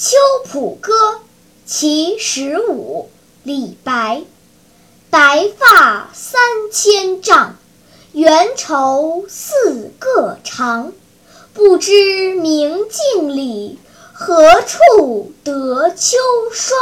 秋浦歌其十五李白白发三千丈缘愁似个长不知明镜里何处得秋霜？